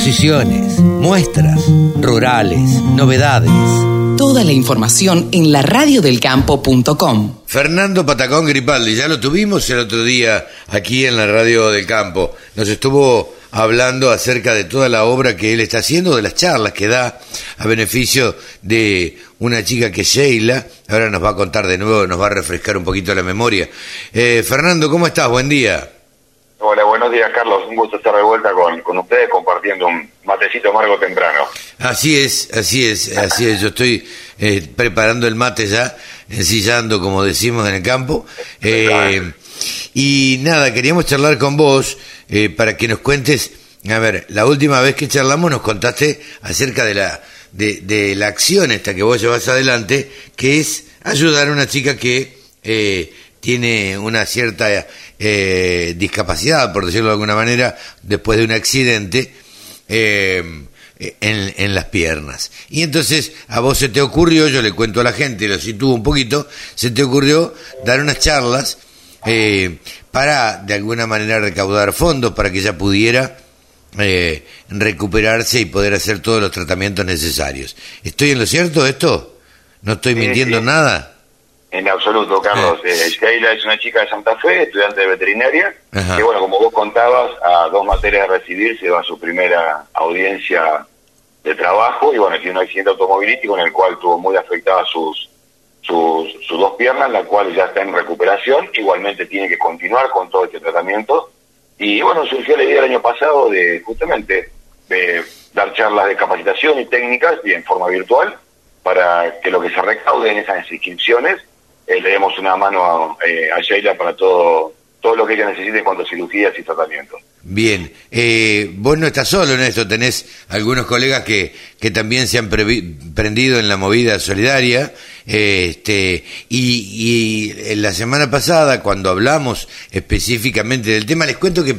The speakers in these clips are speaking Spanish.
exposiciones, muestras, rurales, novedades. Toda la información en la radiodelcampo.com. Fernando Patacón Gripaldi, ya lo tuvimos el otro día aquí en la Radio del Campo. Nos estuvo hablando acerca de toda la obra que él está haciendo, de las charlas que da a beneficio de una chica que es Sheila. Ahora nos va a contar de nuevo, nos va a refrescar un poquito la memoria. Eh, Fernando, ¿cómo estás? Buen día. Hola, buenos días, Carlos. Un gusto estar de vuelta con, con ustedes compartiendo un matecito amargo temprano. Así es, así es, así es. Yo estoy eh, preparando el mate ya, ensillando, como decimos en el campo. Eh, y nada, queríamos charlar con vos eh, para que nos cuentes. A ver, la última vez que charlamos nos contaste acerca de la de, de la acción esta que vos llevas adelante, que es ayudar a una chica que eh, tiene una cierta eh, discapacidad, por decirlo de alguna manera, después de un accidente eh, en, en, las piernas. Y entonces a vos se te ocurrió, yo le cuento a la gente, lo sitúo un poquito, se te ocurrió dar unas charlas eh, para de alguna manera recaudar fondos para que ella pudiera eh, recuperarse y poder hacer todos los tratamientos necesarios. ¿Estoy en lo cierto esto? ¿No estoy mintiendo sí. nada? En absoluto, Carlos. Eh, Sheila es una chica de Santa Fe, estudiante de veterinaria, Ajá. que bueno, como vos contabas, a dos materias de recibir se va a su primera audiencia de trabajo y bueno, tiene un accidente automovilístico en el cual tuvo muy afectadas sus, sus, sus dos piernas, la cual ya está en recuperación, igualmente tiene que continuar con todo este tratamiento. Y bueno, surgió la idea el año pasado de justamente de dar charlas de capacitación y técnicas y en forma virtual para que lo que se recaude en esas inscripciones eh, le demos una mano a, eh, a Sheila para todo todo lo que ella necesite en cuanto a cirugías y tratamientos. Bien, eh, vos no estás solo en esto, tenés algunos colegas que, que también se han prendido en la movida solidaria, este, y, y la semana pasada, cuando hablamos específicamente del tema, les cuento que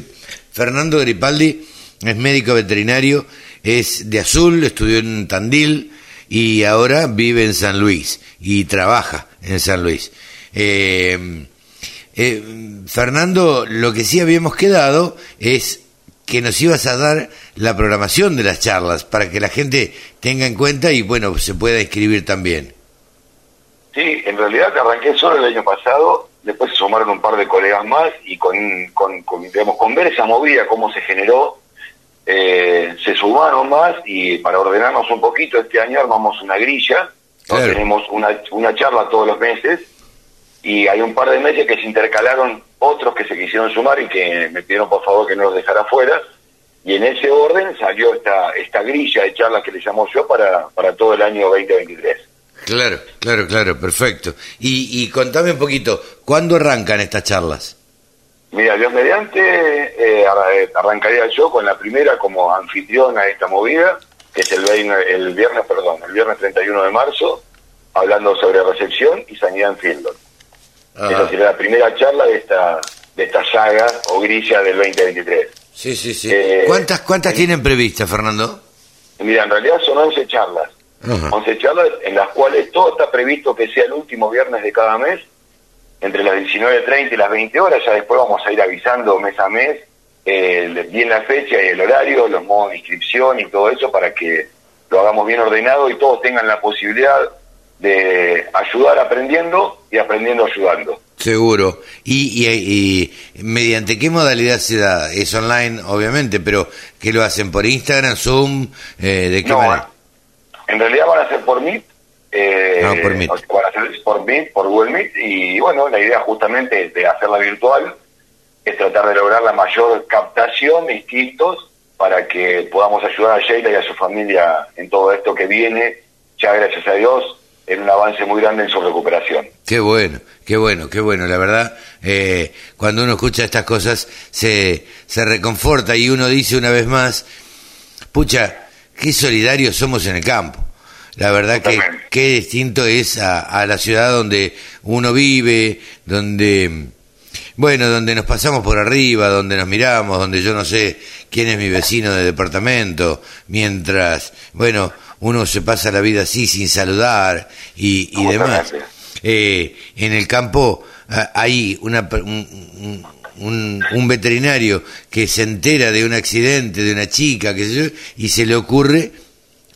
Fernando Gripaldi es médico veterinario, es de Azul, estudió en Tandil y ahora vive en San Luis y trabaja en San Luis. Eh, eh, Fernando, lo que sí habíamos quedado es que nos ibas a dar la programación de las charlas para que la gente tenga en cuenta y bueno, se pueda inscribir también. Sí, en realidad arranqué solo el año pasado, después se sumaron un par de colegas más y con, con, con, digamos, con ver esa movida, cómo se generó, eh, se sumaron más y para ordenarnos un poquito este año armamos una grilla, tenemos una, una charla todos los meses y hay un par de meses que se intercalaron otros que se quisieron sumar y que me pidieron por favor que no los dejara fuera y en ese orden salió esta esta grilla de charlas que le llamo yo para, para todo el año 2023. Claro, claro, claro, perfecto. Y, y contame un poquito, ¿cuándo arrancan estas charlas? Mira, Dios mediante, eh, eh, arrancaría yo con la primera como anfitriona de esta movida, que es el, vein- el viernes, perdón, el viernes 31 de marzo, hablando sobre recepción y sanidad en Fieldon. Ah, Esa sería la primera charla de esta de esta saga o grilla del 2023. sí, sí, sí. eh, ¿Cuántas, cuántas tienen previstas, Fernando? Mira, en realidad son 11 charlas. Ajá. 11 charlas en las cuales todo está previsto que sea el último viernes de cada mes, entre las 19.30 y las 20 horas. Ya después vamos a ir avisando mes a mes eh, bien la fecha y el horario, los modos de inscripción y todo eso para que lo hagamos bien ordenado y todos tengan la posibilidad de ayudar aprendiendo y aprendiendo ayudando. Seguro. ¿Y, y, y mediante qué modalidad se da? Es online, obviamente, pero ¿qué lo hacen? ¿Por Instagram, Zoom? Eh, ¿De qué No, manera? en realidad van a ser por Meet. Eh, Ah, por Meet. Van a ser por Meet, por Google Meet. Y bueno, la idea justamente de hacerla virtual es tratar de lograr la mayor captación de inscritos para que podamos ayudar a Sheila y a su familia en todo esto que viene, ya gracias a Dios, en un avance muy grande en su recuperación. Qué bueno, qué bueno, qué bueno. La verdad, eh, cuando uno escucha estas cosas se, se reconforta y uno dice una vez más, pucha, qué solidarios somos en el campo. La verdad que qué distinto es a, a la ciudad donde uno vive, donde, bueno, donde nos pasamos por arriba, donde nos miramos, donde yo no sé quién es mi vecino de departamento, mientras, bueno, uno se pasa la vida así sin saludar y, y demás. Eh, en el campo ah, hay una, un- un- veterinario que se entera de un accidente de una chica, que yo, y se le ocurre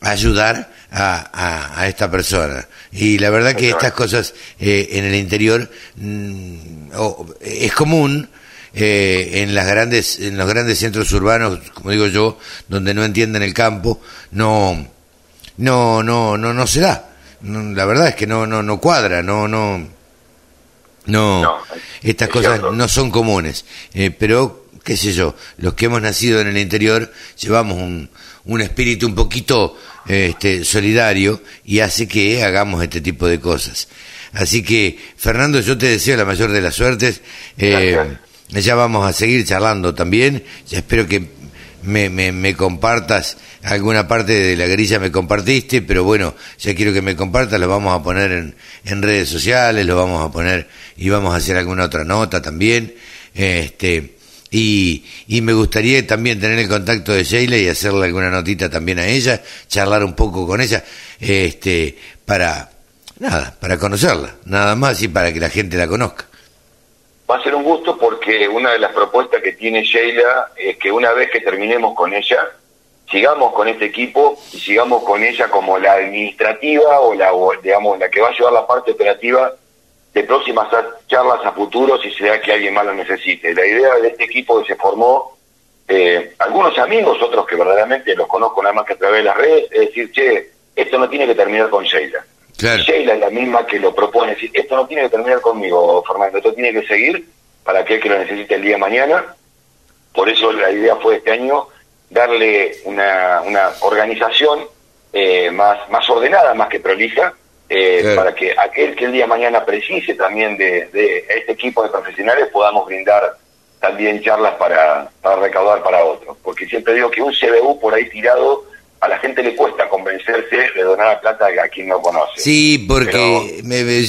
ayudar a, a, esta persona. Y la verdad que estas cosas eh, en el interior mm, es común. Eh, en las grandes en los grandes centros urbanos como digo yo donde no entienden el campo no no no no no se da la verdad es que no no no cuadra no no no, estas cosas no son comunes, eh, pero qué sé yo, los que hemos nacido en el interior llevamos un, un espíritu un poquito este, solidario y hace que hagamos este tipo de cosas. Así que, Fernando, yo te deseo la mayor de las suertes. Eh, ya vamos a seguir charlando también. Ya espero que me, me, me, compartas alguna parte de la grilla me compartiste, pero bueno, ya quiero que me compartas, lo vamos a poner en, en redes sociales, lo vamos a poner y vamos a hacer alguna otra nota también. Este, y, y me gustaría también tener el contacto de Sheila y hacerle alguna notita también a ella, charlar un poco con ella, este, para, nada, para conocerla, nada más y para que la gente la conozca. Va a ser un gusto porque una de las propuestas que tiene Sheila es que una vez que terminemos con ella, sigamos con este equipo y sigamos con ella como la administrativa o la, digamos, la que va a llevar la parte operativa de próximas charlas a futuro si se da que alguien más lo necesite. La idea de este equipo que se formó, eh, algunos amigos, otros que verdaderamente los conozco nada más que a través de las redes, es decir, che, esto no tiene que terminar con Sheila. Sheila es la misma que lo propone, es decir, esto no tiene que terminar conmigo, Fernando, esto tiene que seguir para aquel que lo necesite el día de mañana. Por eso la idea fue este año darle una, una organización eh, más, más ordenada, más que prolija, eh, para que aquel que el día de mañana precise también de, de, este equipo de profesionales podamos brindar también charlas para, para recaudar para otros. Porque siempre digo que un CBU por ahí tirado a la gente le cuesta convencerse de donar la plata a quien no conoce. Sí, porque,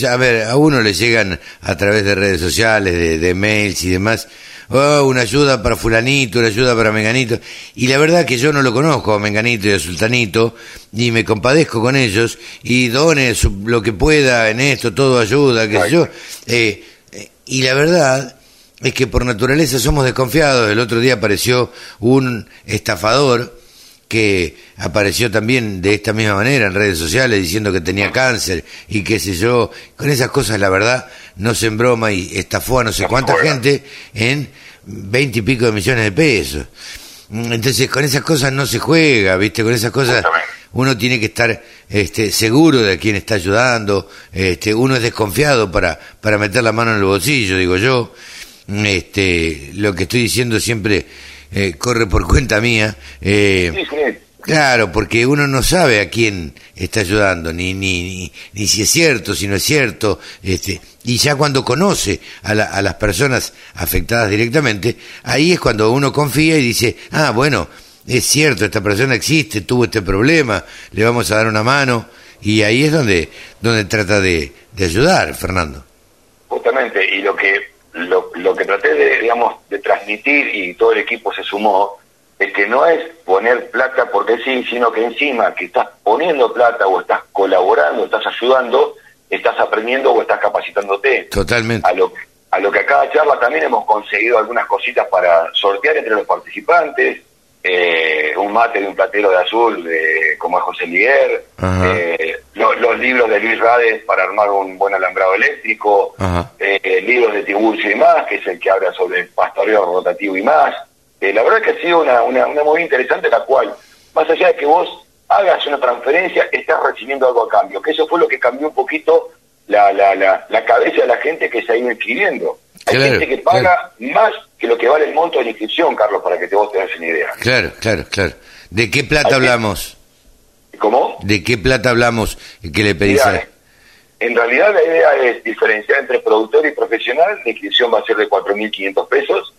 a ver, a uno le llegan a través de redes sociales, de, de mails y demás, oh, una ayuda para fulanito, una ayuda para menganito. Y la verdad que yo no lo conozco a menganito y a sultanito, y me compadezco con ellos, y done lo que pueda en esto, todo ayuda, qué sé yo. Eh, eh, y la verdad es que por naturaleza somos desconfiados. El otro día apareció un estafador que apareció también de esta misma manera en redes sociales diciendo que tenía cáncer y qué sé yo, con esas cosas la verdad no se broma y estafó a no sé cuánta gente en veinte y pico de millones de pesos. Entonces con esas cosas no se juega, ¿viste? Con esas cosas uno tiene que estar este, seguro de a quién está ayudando, este, uno es desconfiado para, para meter la mano en el bolsillo, digo yo. Este, lo que estoy diciendo siempre eh, corre por cuenta mía. Eh, claro, porque uno no sabe a quién está ayudando, ni, ni, ni, si es cierto, si no es cierto. Este, y ya cuando conoce a, a las personas afectadas directamente, ahí es cuando uno confía y dice, ah, bueno, es cierto, esta persona existe, tuvo este problema, le vamos a dar una mano. Y ahí es donde, donde trata de, de ayudar, Fernando. Justamente, y lo que lo, lo que traté de, digamos, de transmitir y todo el equipo se sumó, es que no es poner plata porque sí, sino que encima que estás poniendo plata o estás colaborando, estás ayudando, estás aprendiendo o estás capacitándote. Totalmente. A lo, a lo que a cada charla también hemos conseguido algunas cositas para sortear entre los participantes, eh, un mate de un platero de azul de, como es José Liguer, eh, los libros de Luis Rades para armar un buen alambrado eléctrico, eh, libros de Tiburcio y más, que es el que habla sobre el pastoreo rotativo y más. la verdad que ha sido una, una, una muy interesante, la cual, más allá de que vos hagas una transferencia, estás recibiendo algo a cambio, que eso fue lo que cambió un poquito la, la, la, la cabeza de la gente que se ha ido inscribiendo. Hay gente que paga más que lo que vale el monto de la inscripción, Carlos, para que te vos te des una idea. Claro, claro, claro. ¿De qué plata hablamos? ¿Cómo? ¿De qué plata hablamos que le pedís En realidad la idea es diferenciar entre productor y profesional. La inscripción va a ser de 4.500 pesos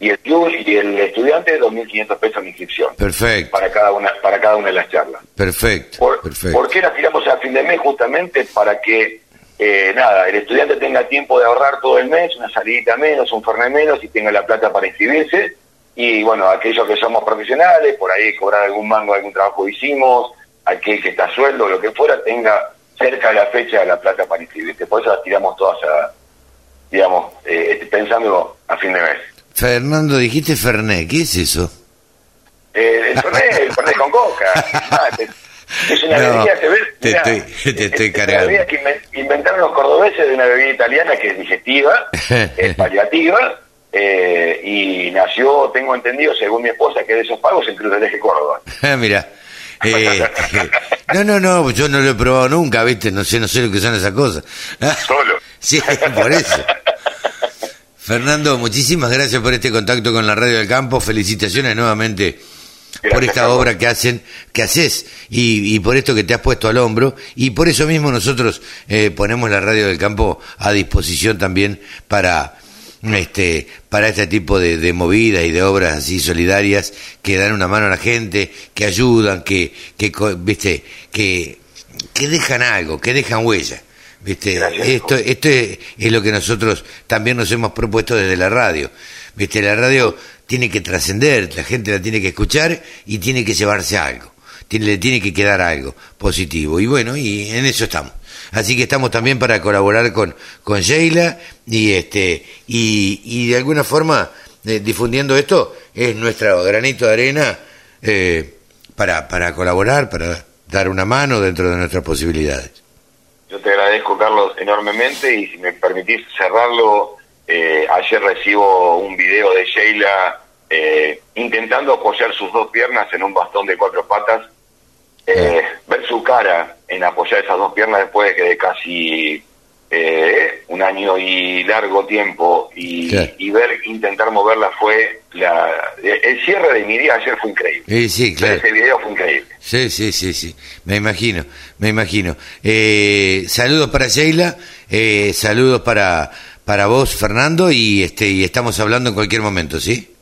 y el y el estudiante 2.500 pesos de inscripción. Perfecto. Para cada una para cada una de las charlas. Perfecto. Por, perfecto. ¿Por qué la tiramos a fin de mes? Justamente para que eh, nada, el estudiante tenga tiempo de ahorrar todo el mes, una salidita menos, un fernet menos y tenga la plata para inscribirse. Y bueno, aquellos que somos profesionales, por ahí cobrar algún mango de algún trabajo que hicimos, aquel que está a sueldo, lo que fuera, tenga cerca de la fecha la plata para inscribirse. Por eso las tiramos todas a, digamos, eh, pensando a fin de mes. Fernando, dijiste Fernet, ¿qué es eso? Eh, el Fernet, el Fernet con coca. Ah, es una No, bebida, te, ves, te mirá, estoy- te estoy es una cargando. bebida que inven- inventaron los cordobeses de una bebida italiana que es digestiva, es paliativa, eh, y nació, tengo entendido, según mi esposa, que es de esos pagos en Cruz del Eje Córdoba. Mira. Eh, no, no, no, yo no lo he probado nunca, ¿viste? No sé, no sé lo que son esas cosas. Solo. Sí, por eso. Fernando, muchísimas gracias por este contacto con la Radio del Campo. Felicitaciones nuevamente por esta obra que hacen, que haces y, y por esto que te has puesto al hombro. Y por eso mismo nosotros eh, ponemos la Radio del Campo a disposición también para este para este tipo de, de movidas y de obras así solidarias que dan una mano a la gente, que ayudan, que que viste que que dejan algo, que dejan huella. ¿Viste? Gracias. Esto, esto es, es lo que nosotros también nos hemos propuesto desde la radio. ¿Viste? La radio tiene que trascender, la gente la tiene que escuchar y tiene que llevarse algo. Tiene, le tiene que quedar algo positivo. Y bueno, y en eso estamos. Así que estamos también para colaborar con, con Sheila y este y, y de alguna forma eh, difundiendo esto es nuestro granito de arena eh, para, para colaborar, para dar una mano dentro de nuestras posibilidades. Yo te agradezco, Carlos, enormemente y si me permitís cerrarlo, eh, ayer recibo un video de Sheila eh, intentando apoyar sus dos piernas en un bastón de cuatro patas. Eh, ver su cara en apoyar esas dos piernas después de que de casi eh, un año y largo tiempo y, ver intentar moverla fue la, el cierre de mi día ayer fue increíble. Sí, claro. Ese video fue increíble. Sí, sí, sí, sí. Me imagino, me imagino. Eh, saludos para Sheila, eh, saludos para, para vos, Fernando, y este y estamos hablando en cualquier momento, ¿sí?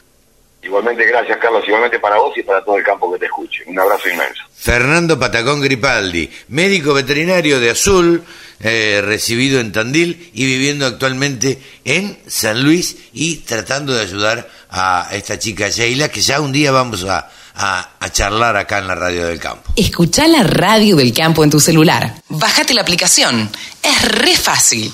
Igualmente, gracias, Carlos. Igualmente para vos y para todo el campo que te escuche. Un abrazo inmenso. Fernando Patacón Gripaldi, médico veterinario de Azul, eh, recibido en Tandil y viviendo actualmente en San Luis y tratando de ayudar a esta chica Sheila, que ya un día vamos a, a, a charlar acá en la radio del campo. Escucha la radio del campo en tu celular. Bájate la aplicación. Es re fácil.